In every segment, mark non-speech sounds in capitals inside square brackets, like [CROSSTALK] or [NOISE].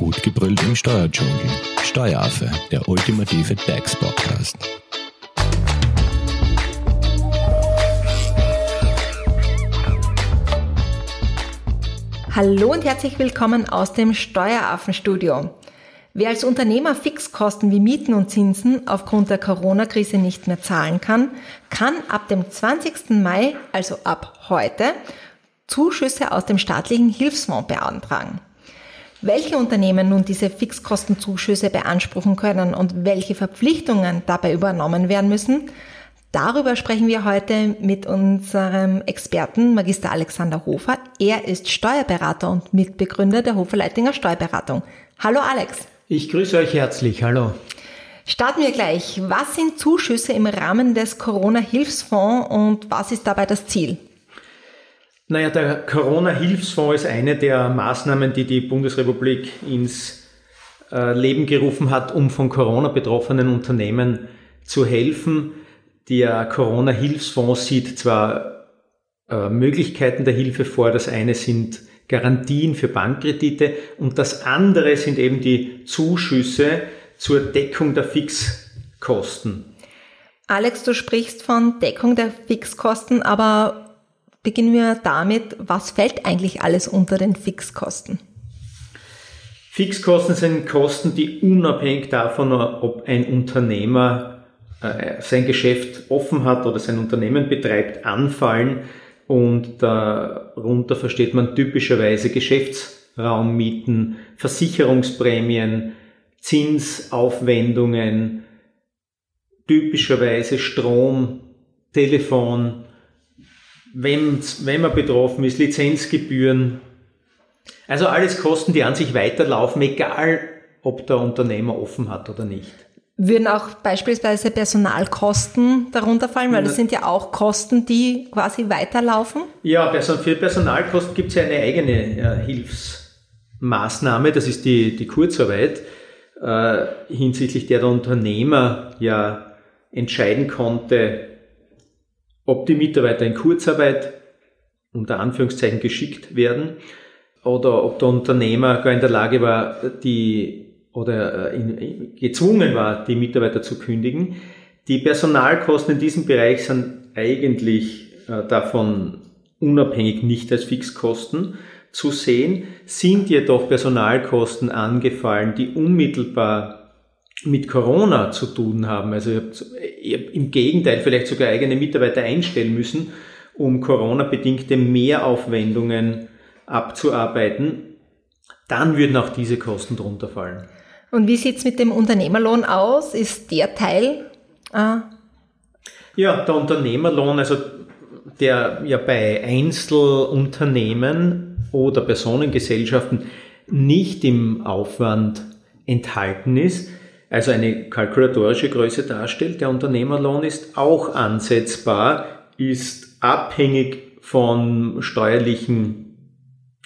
Gut gebrüllt im Steuerdschungel. Steueraffe, der ultimative DAX-Podcast. Hallo und herzlich willkommen aus dem Steueraffenstudio. Wer als Unternehmer Fixkosten wie Mieten und Zinsen aufgrund der Corona-Krise nicht mehr zahlen kann, kann ab dem 20. Mai, also ab heute, Zuschüsse aus dem staatlichen Hilfsfonds beantragen. Welche Unternehmen nun diese Fixkostenzuschüsse beanspruchen können und welche Verpflichtungen dabei übernommen werden müssen, darüber sprechen wir heute mit unserem Experten Magister Alexander Hofer. Er ist Steuerberater und Mitbegründer der Hofer Leitinger Steuerberatung. Hallo Alex. Ich grüße euch herzlich. Hallo. Starten wir gleich. Was sind Zuschüsse im Rahmen des Corona-Hilfsfonds und was ist dabei das Ziel? Naja, der Corona-Hilfsfonds ist eine der Maßnahmen, die die Bundesrepublik ins äh, Leben gerufen hat, um von Corona betroffenen Unternehmen zu helfen. Der Corona-Hilfsfonds sieht zwar äh, Möglichkeiten der Hilfe vor. Das eine sind Garantien für Bankkredite und das andere sind eben die Zuschüsse zur Deckung der Fixkosten. Alex, du sprichst von Deckung der Fixkosten, aber beginnen wir damit, was fällt eigentlich alles unter den Fixkosten? Fixkosten sind Kosten, die unabhängig davon, ob ein Unternehmer äh, sein Geschäft offen hat oder sein Unternehmen betreibt, anfallen und darunter versteht man typischerweise Geschäftsraummieten, Versicherungsprämien, Zinsaufwendungen, typischerweise Strom, Telefon, wenn, wenn man betroffen ist, Lizenzgebühren. Also alles Kosten, die an sich weiterlaufen, egal ob der Unternehmer offen hat oder nicht. Würden auch beispielsweise Personalkosten darunter fallen, weil das sind ja auch Kosten, die quasi weiterlaufen? Ja, für Personalkosten gibt es ja eine eigene äh, Hilfsmaßnahme, das ist die, die Kurzarbeit, äh, hinsichtlich der der Unternehmer ja entscheiden konnte, ob die Mitarbeiter in Kurzarbeit unter Anführungszeichen geschickt werden oder ob der Unternehmer gar in der Lage war, die oder äh, gezwungen war, die Mitarbeiter zu kündigen. Die Personalkosten in diesem Bereich sind eigentlich äh, davon unabhängig nicht als Fixkosten zu sehen, sind jedoch Personalkosten angefallen, die unmittelbar mit Corona zu tun haben. Also ich habe im Gegenteil vielleicht sogar eigene Mitarbeiter einstellen müssen, um Corona-bedingte Mehraufwendungen abzuarbeiten. Dann würden auch diese Kosten drunter fallen. Und wie sieht's mit dem Unternehmerlohn aus? Ist der Teil? Äh ja, der Unternehmerlohn, also der ja bei Einzelunternehmen oder Personengesellschaften nicht im Aufwand enthalten ist, also eine kalkulatorische Größe darstellt. Der Unternehmerlohn ist auch ansetzbar, ist abhängig von steuerlichen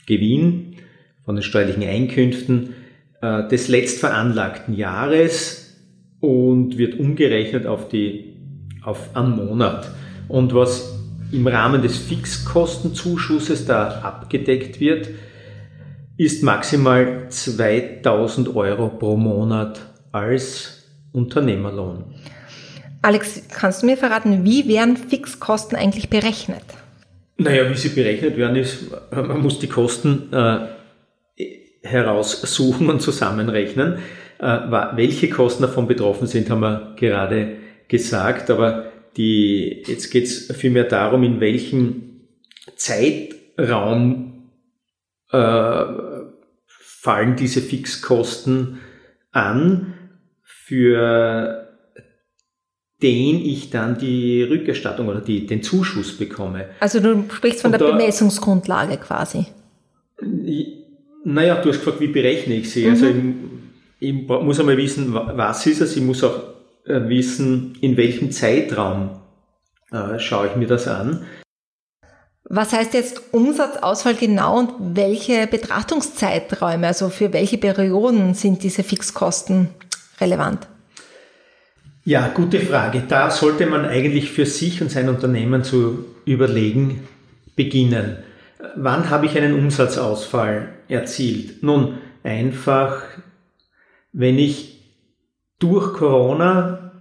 Gewinn, von den steuerlichen Einkünften äh, des letztveranlagten Jahres und wird umgerechnet auf die, auf einen Monat. Und was im Rahmen des Fixkostenzuschusses da abgedeckt wird, ist maximal 2000 Euro pro Monat als Unternehmerlohn. Alex, kannst du mir verraten, wie werden Fixkosten eigentlich berechnet? Naja, wie sie berechnet werden, ist, man muss die Kosten äh, heraussuchen und zusammenrechnen. Äh, welche Kosten davon betroffen sind, haben wir gerade gesagt, aber die, jetzt geht es vielmehr darum, in welchem Zeitraum äh, fallen diese Fixkosten an, für den ich dann die Rückerstattung oder die, den Zuschuss bekomme. Also du sprichst von Und der da, Bemessungsgrundlage quasi. Naja, du hast gefragt, wie berechne ich sie? Also mhm. Also ich, ich muss einmal wissen, was ist es? Ich muss auch äh, wissen, in welchem Zeitraum äh, schaue ich mir das an. Was heißt jetzt Umsatzausfall genau und welche Betrachtungszeiträume, also für welche Perioden sind diese Fixkosten relevant? Ja, gute Frage. Da sollte man eigentlich für sich und sein Unternehmen zu überlegen beginnen wann habe ich einen Umsatzausfall erzielt? Nun, einfach, wenn ich durch Corona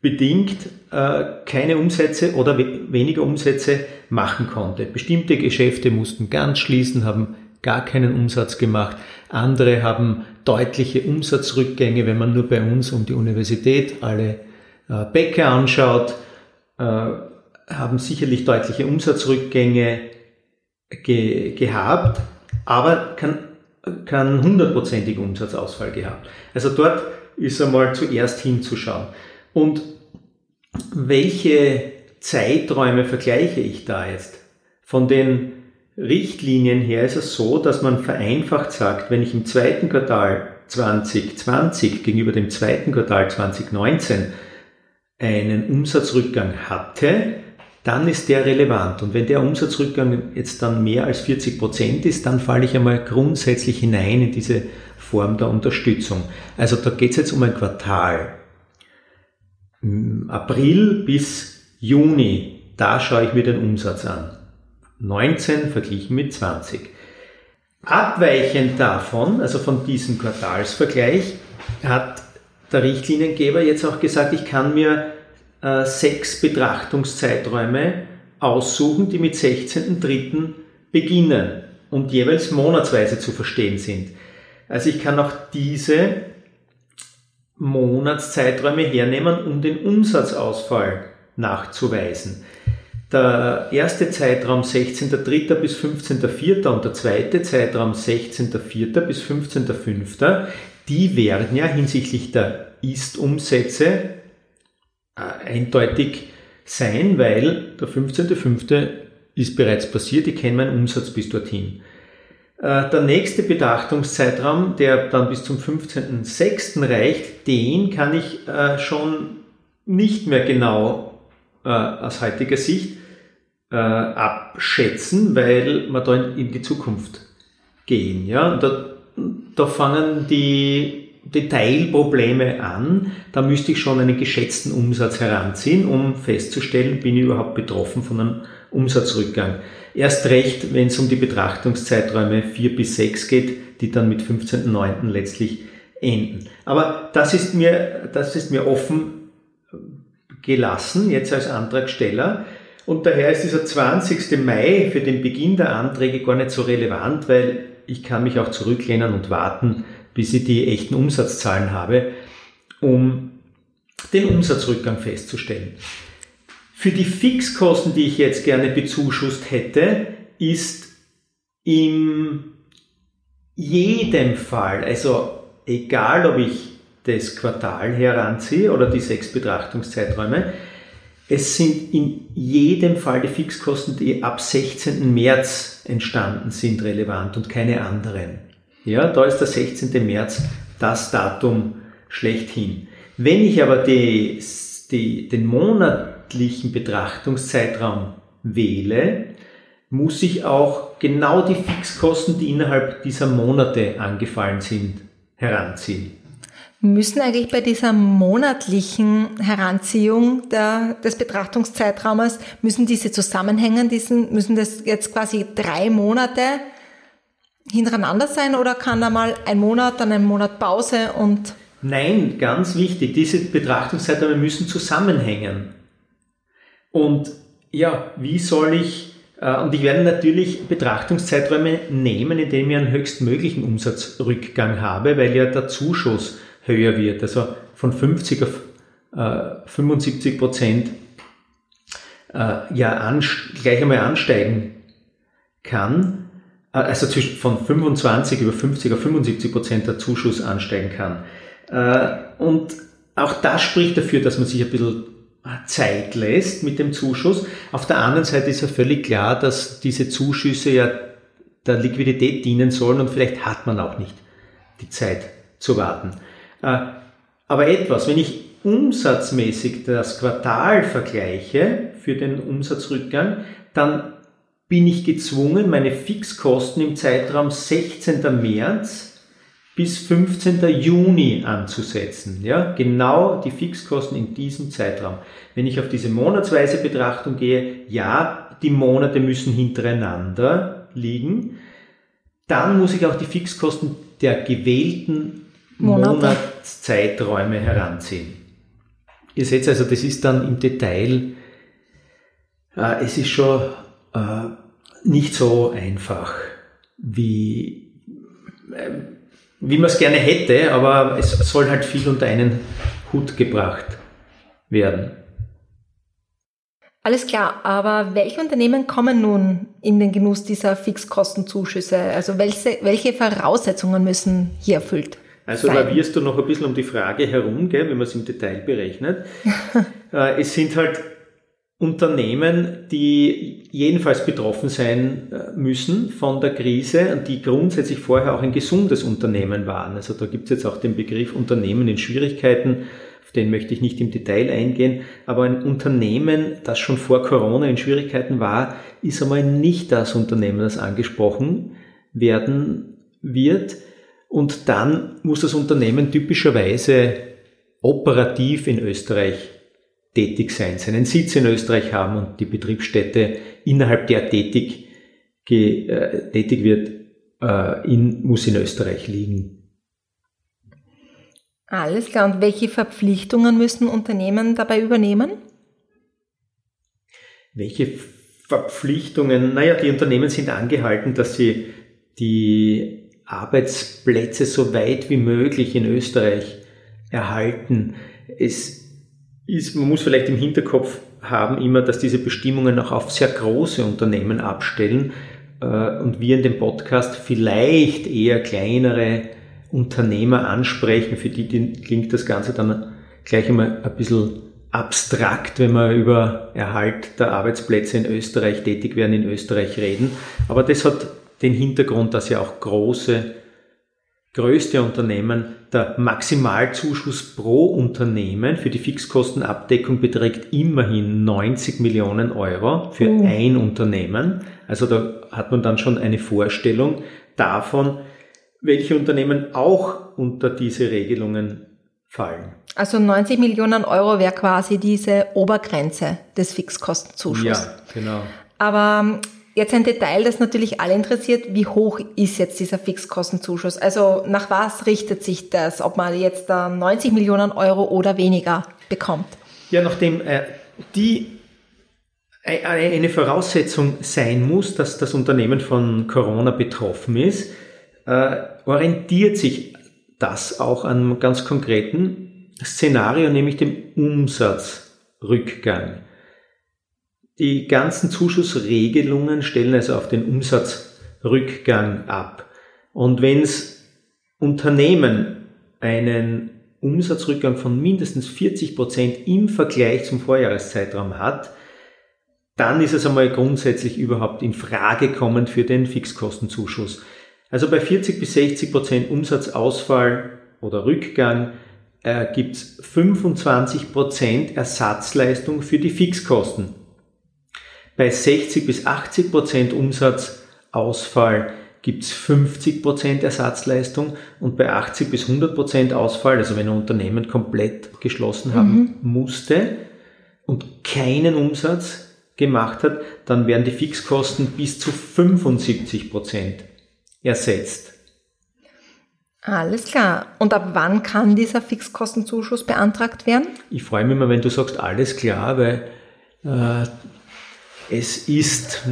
bedingt äh, keine Umsätze oder we weniger Umsätze machen konnte. Bestimmte Geschäfte mussten ganz schließen, haben gar keinen Umsatz gemacht. Andere haben deutliche Umsatzrückgänge, wenn man nur bei uns um die Universität alle äh, Bäcker anschaut, äh, haben sicherlich deutliche Umsatzrückgänge ge gehabt, aber kann, kann hundertprozentig Umsatzausfall gehabt. Also dort ist einmal zuerst hinzuschauen. Und welche Zeiträume vergleiche ich da jetzt? Von den Richtlinien her ist es so, dass man vereinfacht sagt, wenn ich im zweiten Quartal 2020 gegenüber dem zweiten Quartal 2019 einen Umsatzrückgang hatte, dann ist der relevant. Und wenn der Umsatzrückgang jetzt dann mehr als 40 Prozent ist, dann falle ich einmal grundsätzlich hinein in diese Form der Unterstützung. Also da geht es jetzt um ein Quartal. April bis Juni, da schaue ich mir den Umsatz an. 19 verglichen mit 20. Abweichend davon, also von diesem Quartalsvergleich, hat der Richtliniengeber jetzt auch gesagt, ich kann mir äh, sechs Betrachtungszeiträume aussuchen, die mit 16.03. beginnen und jeweils monatsweise zu verstehen sind. Also ich kann auch diese Monatszeiträume hernehmen, um den Umsatzausfall nachzuweisen. Der erste Zeitraum 16.03. bis 15.04. und der zweite Zeitraum 16.04. bis 15.05. Die werden ja hinsichtlich der Ist-Umsätze äh, eindeutig sein, weil der 15.05. ist bereits passiert, ich kenne meinen Umsatz bis dorthin. Äh, der nächste Betrachtungszeitraum, der dann bis zum 15.06. reicht, den kann ich äh, schon nicht mehr genau aus heutiger Sicht abschätzen, weil wir da in die Zukunft gehen. Ja? Und da, da fangen die Detailprobleme an. Da müsste ich schon einen geschätzten Umsatz heranziehen, um festzustellen, bin ich überhaupt betroffen von einem Umsatzrückgang. Erst recht, wenn es um die Betrachtungszeiträume 4 bis 6 geht, die dann mit 15.09. letztlich enden. Aber das ist mir, das ist mir offen gelassen, jetzt als Antragsteller. Und daher ist dieser 20. Mai für den Beginn der Anträge gar nicht so relevant, weil ich kann mich auch zurücklehnen und warten, bis ich die echten Umsatzzahlen habe, um den Umsatzrückgang festzustellen. Für die Fixkosten, die ich jetzt gerne bezuschusst hätte, ist in jedem Fall, also egal ob ich das Quartal heranziehe oder die sechs Betrachtungszeiträume, es sind in jedem Fall die Fixkosten, die ab 16. März entstanden sind, relevant und keine anderen. Ja, da ist der 16. März das Datum schlechthin. Wenn ich aber die, die, den monatlichen Betrachtungszeitraum wähle, muss ich auch genau die Fixkosten, die innerhalb dieser Monate angefallen sind, heranziehen. Müssen eigentlich bei dieser monatlichen Heranziehung der, des Betrachtungszeitraumes, müssen diese zusammenhängen, diesen, müssen das jetzt quasi drei Monate hintereinander sein oder kann da mal ein Monat, dann ein Monat Pause und... Nein, ganz wichtig, diese Betrachtungszeiträume müssen zusammenhängen. Und ja, wie soll ich, äh, und ich werde natürlich Betrachtungszeiträume nehmen, indem ich einen höchstmöglichen Umsatzrückgang habe, weil ja der Zuschuss höher wird, also von 50 auf äh, 75 Prozent äh, ja gleich einmal ansteigen kann äh, also von 25 über 50 auf 75 Prozent der Zuschuss ansteigen kann. Äh, und auch das spricht dafür, dass man sich ein bisschen Zeit lässt mit dem Zuschuss. Auf der anderen Seite ist ja völlig klar, dass diese Zuschüsse ja der Liquidität dienen sollen und vielleicht hat man auch nicht die Zeit zu warten. Äh, aber etwas, wenn ich umsatzmäßig das Quartal vergleiche für den Umsatzrückgang, dann bin ich gezwungen, meine Fixkosten im Zeitraum 16. März bis 15. Juni anzusetzen. Ja, genau die Fixkosten in diesem Zeitraum. Wenn ich auf diese monatsweise Betrachtung gehe, ja, die Monate müssen hintereinander liegen. dann muss ich auch die Fixkosten der gewählten Monate. Monatszeiträume heranziehen. Ihr seht also, das ist dann im Detail, äh, es ist schon äh, nicht so einfach, wie, äh, wie man es gerne hätte, aber es soll halt viel unter einen Hut gebracht werden. Alles klar, aber welche Unternehmen kommen nun in den Genuss dieser Fixkostenzuschüsse? Also welche, welche Voraussetzungen müssen hier erfüllt Also sein? lavierst du noch ein bisschen um die Frage herum, gell, wenn man es im Detail berechnet. [LAUGHS] Äh, es sind halt Unternehmen, die jedenfalls betroffen sein äh, müssen von der Krise und die grundsätzlich vorher auch ein gesundes Unternehmen waren. Also da gibt es jetzt auch den Begriff Unternehmen in Schwierigkeiten, auf den möchte ich nicht im Detail eingehen, aber ein Unternehmen, das schon vor Corona in Schwierigkeiten war, ist einmal nicht das Unternehmen, das angesprochen werden wird. Und dann muss das Unternehmen typischerweise operativ in Österreich tätig sein, seinen Sitz in Österreich haben und die Betriebsstätte innerhalb der tätig, äh, tätig wird, äh, in, muss in Österreich liegen. Alles klar. Und welche Verpflichtungen müssen Unternehmen dabei übernehmen? Welche Verpflichtungen? Naja, die Unternehmen sind angehalten, dass sie die Arbeitsplätze so weit wie möglich in Österreich erhalten. Es ist, man muss vielleicht im Hinterkopf haben immer, dass diese Bestimmungen auch auf sehr große Unternehmen abstellen äh, und wir in dem Podcast vielleicht eher kleinere Unternehmer ansprechen, für die, die klingt das Ganze dann gleich einmal ein bisschen abstrakt, wenn wir über Erhalt der Arbeitsplätze in Österreich, tätig werden in Österreich reden. Aber das hat den Hintergrund, dass ja auch große, größte Unternehmen der Maximalzuschuss pro Unternehmen für die Fixkostenabdeckung beträgt immerhin 90 Millionen Euro für Oh. ein Unternehmen. Also da hat man dann schon eine Vorstellung davon, welche Unternehmen auch unter diese Regelungen fallen. Also 90 Millionen Euro wäre quasi diese Obergrenze des Fixkostenzuschusses. Ja, genau. Aber jetzt ein Detail, das natürlich alle interessiert. Wie hoch ist jetzt dieser Fixkostenzuschuss? Also nach was richtet sich das? Ob man jetzt da 90 Millionen Euro oder weniger bekommt? Ja, nachdem äh, die äh, eine Voraussetzung sein muss, dass das Unternehmen von Corona betroffen ist, äh, orientiert sich das auch an einem ganz konkreten Szenario, nämlich dem Umsatzrückgang. Die ganzen Zuschussregelungen stellen also auf den Umsatzrückgang ab. Und wenn es Unternehmen einen Umsatzrückgang von mindestens 40 Prozent im Vergleich zum Vorjahreszeitraum hat, dann ist es einmal grundsätzlich überhaupt in Frage kommend für den Fixkostenzuschuss. Also bei 40 bis 60 Prozent Umsatzausfall oder Rückgang äh, gibt es 25 Prozent Ersatzleistung für die Fixkosten. Bei 60 bis 80 Prozent Umsatzausfall gibt es 50 Prozent Ersatzleistung und bei 80 bis 100 Prozent Ausfall, also wenn ein Unternehmen komplett geschlossen haben musste und keinen Umsatz gemacht hat, dann werden die Fixkosten bis zu 75 Prozent ersetzt. Alles klar. Und ab wann kann dieser Fixkostenzuschuss beantragt werden? Ich freue mich immer, wenn du sagst, alles klar, weil äh, es ist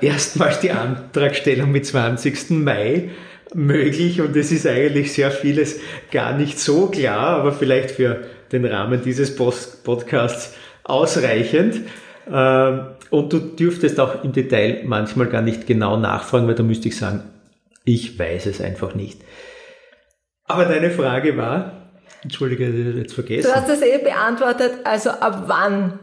erstmals die Antragstellung mit 20. Mai möglich und es ist eigentlich sehr vieles gar nicht so klar, aber vielleicht für den Rahmen dieses Podcasts ausreichend. Ähm, und du dürftest auch im Detail manchmal gar nicht genau nachfragen, weil da müsste ich sagen, ich weiß es einfach nicht. Aber deine Frage war, entschuldige, ich habe jetzt vergessen. Du hast es eh beantwortet, also ab wann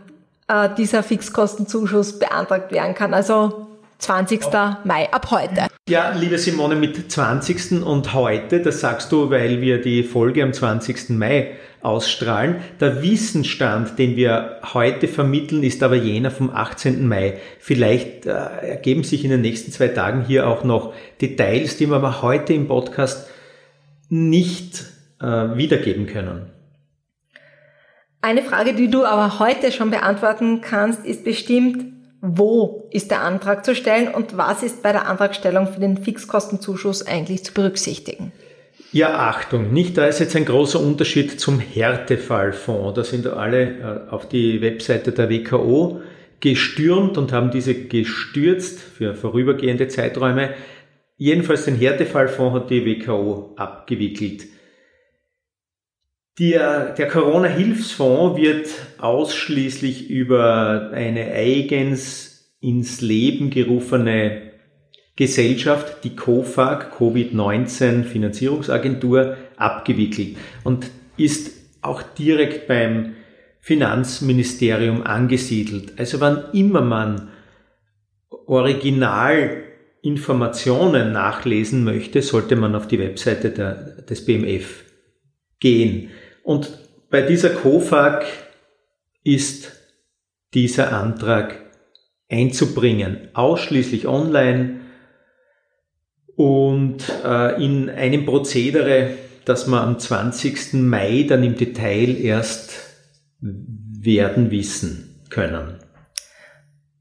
äh, dieser Fixkostenzuschuss beantragt werden kann. Also 20. Mai, ab heute. Ja, liebe Simone, mit 20. und heute, das sagst du, weil wir die Folge am 20. Mai ausstrahlen. Der Wissensstand, den wir heute vermitteln, ist aber jener vom 18. Mai. Vielleicht äh, ergeben sich in den nächsten zwei Tagen hier auch noch Details, die wir aber heute im Podcast nicht äh, wiedergeben können. Eine Frage, die du aber heute schon beantworten kannst, ist bestimmt, wo ist der Antrag zu stellen und was ist bei der Antragstellung für den Fixkostenzuschuss eigentlich zu berücksichtigen? Ja, Achtung, nicht da ist jetzt ein großer Unterschied zum Härtefallfonds. Da sind alle äh, auf die Webseite der WKO gestürmt und haben diese gestürzt für vorübergehende Zeiträume. Jedenfalls den Härtefallfonds hat die WKO abgewickelt. Der, der Corona-Hilfsfonds wird ausschließlich über eine eigens ins Leben gerufene Gesellschaft, die COFAG, Covid-19 Finanzierungsagentur, abgewickelt und ist auch direkt beim Finanzministerium angesiedelt. Also wann immer man Originalinformationen nachlesen möchte, sollte man auf die Webseite der, des BMF gehen. Und bei dieser COFAG ist dieser Antrag einzubringen, ausschließlich online und äh, in einem Prozedere, das wir am 20. Mai dann im Detail erst werden wissen können.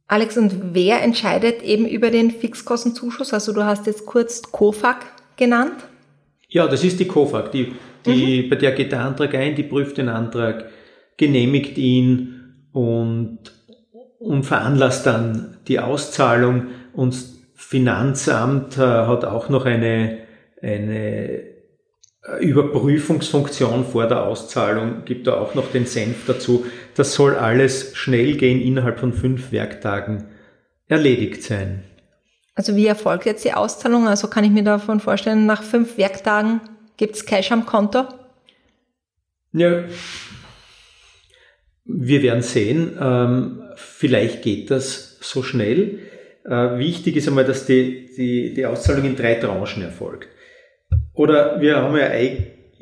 Alex, und wer entscheidet eben über den Fixkostenzuschuss? Also du hast jetzt kurz COFAG genannt. Ja, das ist die COFAG, die die, mhm. Bei der geht der Antrag ein, die prüft den Antrag, genehmigt ihn und, und veranlasst dann die Auszahlung. Und Finanzamt äh, hat auch noch eine, eine Überprüfungsfunktion vor der Auszahlung, gibt da auch noch den Senf dazu. Das soll alles schnell gehen, innerhalb von fünf Werktagen erledigt sein. Also wie erfolgt jetzt die Auszahlung? Also kann ich mir davon vorstellen, nach fünf Werktagen Gibt es Cash am Konto? Ja, wir werden sehen. Ähm, vielleicht geht das so schnell. Äh, wichtig ist einmal, dass die, die, die Auszahlung in drei Tranchen erfolgt. Oder wir haben ja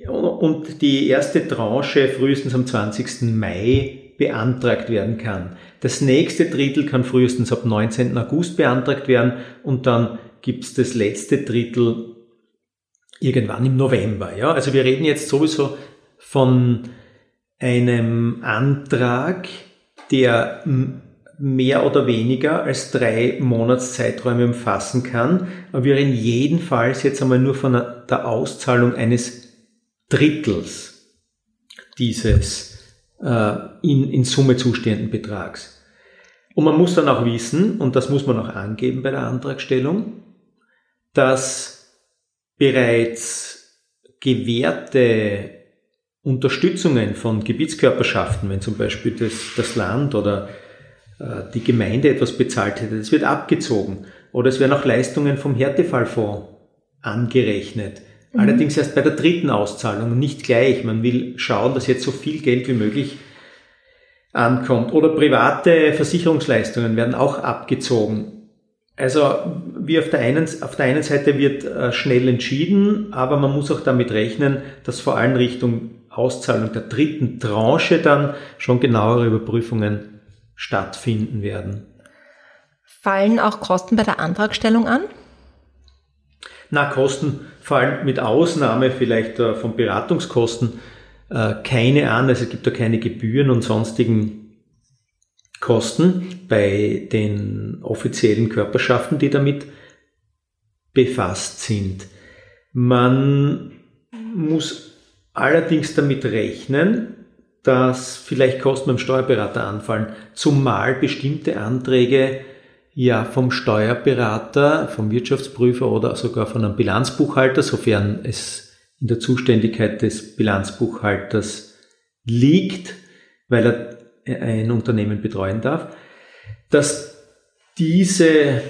und die erste Tranche frühestens am 20. Mai beantragt werden kann. Das nächste Drittel kann frühestens ab 19. August beantragt werden und dann gibt es das letzte Drittel irgendwann im November. Ja? Also wir reden jetzt sowieso von einem Antrag, der mehr oder weniger als drei Monatszeiträume umfassen kann. Aber wir reden jedenfalls jetzt einmal nur von der Auszahlung eines Drittels dieses äh, in, in Summe zustehenden Betrags. Und man muss dann auch wissen, und das muss man auch angeben bei der Antragstellung, dass bereits gewährte Unterstützungen von Gebietskörperschaften, wenn zum Beispiel das, das Land oder äh, die Gemeinde etwas bezahlt hätte, das wird abgezogen. Oder es werden auch Leistungen vom Härtefallfonds angerechnet. Mhm. Allerdings erst bei der dritten Auszahlung, nicht gleich. Man will schauen, dass jetzt so viel Geld wie möglich ankommt. Oder private Versicherungsleistungen werden auch abgezogen. Also wie auf der einen, auf der einen Seite wird äh, schnell entschieden, aber man muss auch damit rechnen, dass vor allem Richtung Auszahlung der dritten Tranche dann schon genauere Überprüfungen stattfinden werden. Fallen auch Kosten bei der Antragstellung an? Na, Kosten fallen mit Ausnahme vielleicht äh, von Beratungskosten äh, keine an. Also es gibt da keine Gebühren und sonstigen Kosten bei den offiziellen Körperschaften, die damit befasst sind. Man muss allerdings damit rechnen, dass vielleicht Kosten beim Steuerberater anfallen, zumal bestimmte Anträge ja vom Steuerberater, vom Wirtschaftsprüfer oder sogar von einem Bilanzbuchhalter, sofern es in der Zuständigkeit des Bilanzbuchhalters liegt, weil er ein Unternehmen betreuen darf, dass diese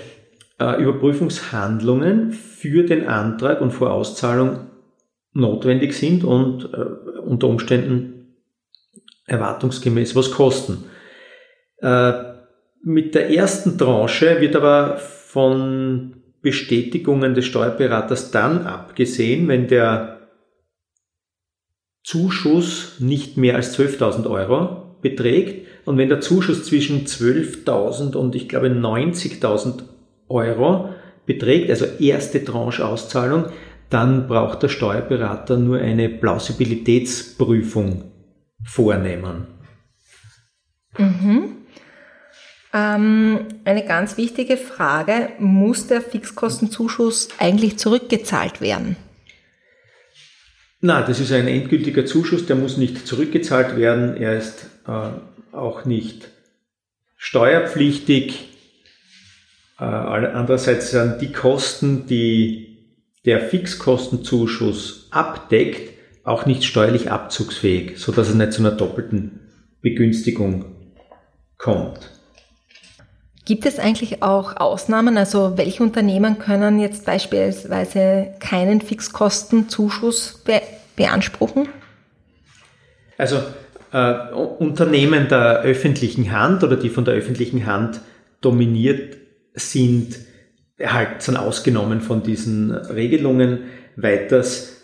äh, Überprüfungshandlungen für den Antrag und vor Auszahlung notwendig sind und äh, unter Umständen erwartungsgemäß was kosten. Äh, mit der ersten Tranche wird aber von Bestätigungen des Steuerberaters dann abgesehen, wenn der Zuschuss nicht mehr als 12.000 Euro beträgt. Und wenn der Zuschuss zwischen 12.000 und ich glaube 90.000 Euro beträgt, also erste Tranche Auszahlung, dann braucht der Steuerberater nur eine Plausibilitätsprüfung vornehmen. Mhm. Ähm, eine ganz wichtige Frage, muss der Fixkostenzuschuss eigentlich zurückgezahlt werden? Na, das ist ein endgültiger Zuschuss, der muss nicht zurückgezahlt werden. Er ist äh, auch nicht steuerpflichtig. Äh, andererseits sind die Kosten, die der Fixkostenzuschuss abdeckt, auch nicht steuerlich abzugsfähig, so dass es nicht zu einer doppelten Begünstigung kommt. Gibt es eigentlich auch Ausnahmen? Also welche Unternehmen können jetzt beispielsweise keinen Fixkostenzuschuss be beanspruchen? Also äh, Unternehmen der öffentlichen Hand oder die von der öffentlichen Hand dominiert sind, halt sind ausgenommen von diesen Regelungen. Weiters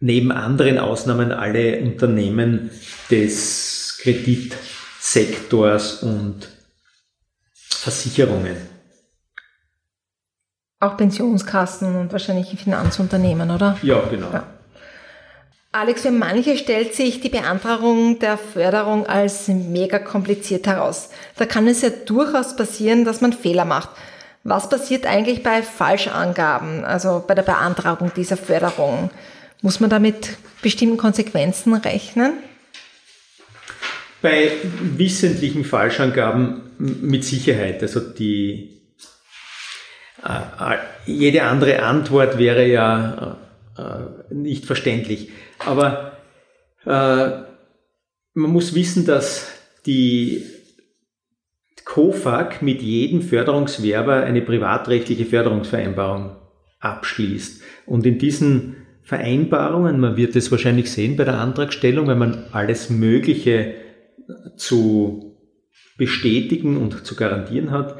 neben anderen Ausnahmen alle Unternehmen des Kreditsektors und Versicherungen. Auch Pensionskassen und wahrscheinlich Finanzunternehmen, oder? Ja, genau. Ja. Alex, für manche stellt sich die Beantragung der Förderung als mega kompliziert heraus. Da kann es ja durchaus passieren, dass man Fehler macht. Was passiert eigentlich bei Falschangaben, also bei der Beantragung dieser Förderung? Muss man da mit bestimmten Konsequenzen rechnen? Bei wissentlichen Falschangaben mit Sicherheit. Also die äh, jede andere Antwort wäre ja äh, nicht verständlich. Aber äh, man muss wissen, dass die COFAG mit jedem Förderungswerber eine privatrechtliche Förderungsvereinbarung abschließt. Und in diesen Vereinbarungen, man wird es wahrscheinlich sehen bei der Antragstellung, wenn man alles Mögliche zu bestätigen und zu garantieren hat,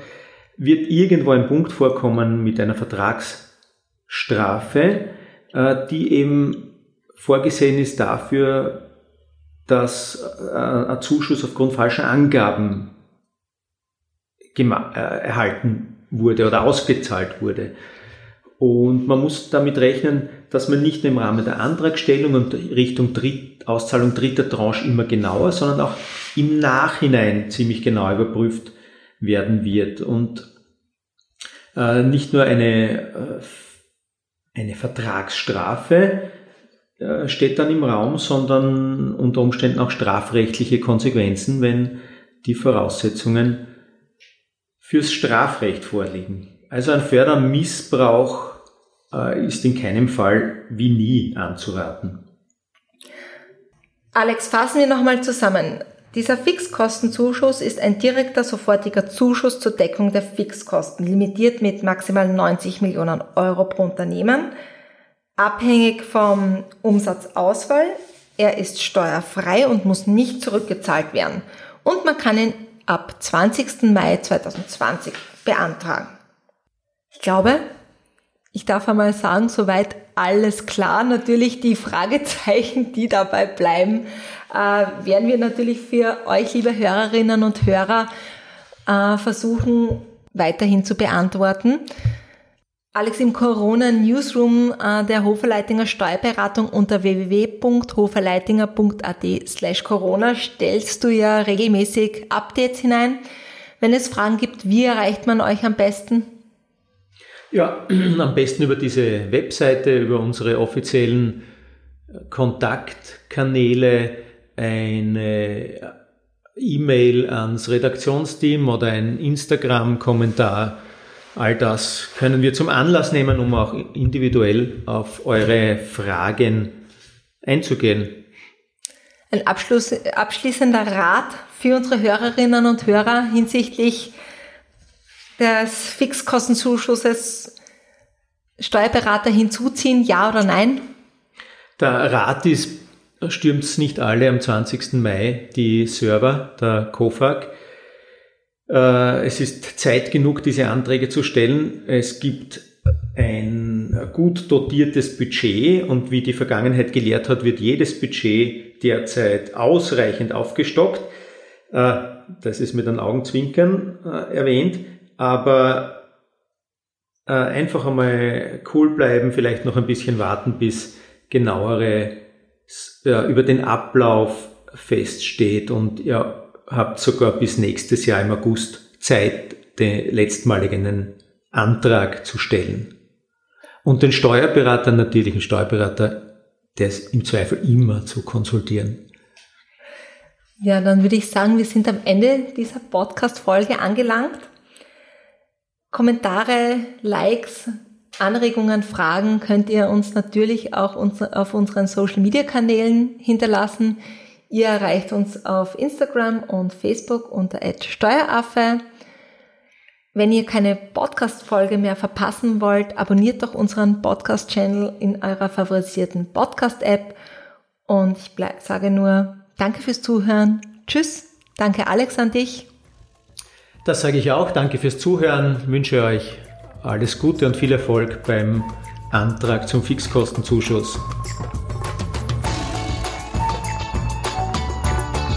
wird irgendwo ein Punkt vorkommen mit einer Vertragsstrafe, äh, die eben vorgesehen ist dafür, dass äh, ein Zuschuss aufgrund falscher Angaben äh, erhalten wurde oder ausgezahlt wurde. Und man muss damit rechnen, dass man nicht nur im Rahmen der Antragstellung und Richtung Dritt, Auszahlung dritter Tranche immer genauer, sondern auch im Nachhinein ziemlich genau überprüft werden wird. Und äh, nicht nur eine, äh, eine Vertragsstrafe steht dann im Raum, sondern unter Umständen auch strafrechtliche Konsequenzen, wenn die Voraussetzungen fürs Strafrecht vorliegen. Also ein Fördermissbrauch äh, ist in keinem Fall wie nie anzuraten. Alex, fassen wir nochmal zusammen. Dieser Fixkostenzuschuss ist ein direkter, sofortiger Zuschuss zur Deckung der Fixkosten, limitiert mit maximal 90 Millionen Euro pro Unternehmen, abhängig vom Umsatzausfall. Er ist steuerfrei und muss nicht zurückgezahlt werden. Und man kann ihn ab 20. Mai 2020 beantragen. Ich glaube, ich darf einmal sagen, soweit alles klar. Natürlich die Fragezeichen, die dabei bleiben, äh, werden wir natürlich für euch, liebe Hörerinnen und Hörer, äh, versuchen weiterhin zu beantworten. Alex, im Corona Newsroom äh, der Hoferleitinger Steuerberatung unter www.hoferleitinger.at slash Corona stellst du ja regelmäßig Updates hinein. Wenn es Fragen gibt, wie erreicht man euch am besten? Ja, [CLEARS THROAT] am besten über diese Webseite, über unsere offiziellen Kontaktkanäle, eine E-Mail ans Redaktionsteam oder ein Instagram-Kommentar All das können wir zum Anlass nehmen, um auch individuell auf eure Fragen einzugehen. Ein Abschluss, abschließender Rat für unsere Hörerinnen und Hörer hinsichtlich des Fixkostenzuschusses Steuerberater hinzuziehen, ja oder nein? Der Rat ist, stürmt es nicht alle am 20. Mai die Server der COFAG. Äh, es ist Zeit genug, diese Anträge zu stellen. Es gibt ein gut dotiertes Budget und wie die Vergangenheit gelehrt hat, wird jedes Budget derzeit ausreichend aufgestockt. Äh, das ist mit den Augenzwinkern äh, erwähnt, aber einfach einmal cool bleiben, vielleicht noch ein bisschen warten, bis genauere über den Ablauf feststeht und ja, habt sogar bis nächstes Jahr im August Zeit, den letztmaligen Antrag zu stellen. Und den Steuerberater, natürlichen Steuerberater, der ist im Zweifel immer zu konsultieren. Ja, dann würde ich sagen, wir sind am Ende dieser Podcast-Folge angelangt. Kommentare, Likes, Anregungen, Fragen könnt ihr uns natürlich auch auf unseren Social-Media-Kanälen hinterlassen. Ihr erreicht uns auf Instagram und Facebook unter Steueraffe. Wenn ihr keine Podcast-Folge mehr verpassen wollt, abonniert doch unseren Podcast-Channel in eurer favorisierten Podcast-App. Und ich sage nur Danke fürs Zuhören. Tschüss. Danke Alex an dich. Das sage ich auch. Danke fürs Zuhören. Wünsche euch alles Gute und viel Erfolg beim Antrag zum Fixkostenzuschuss.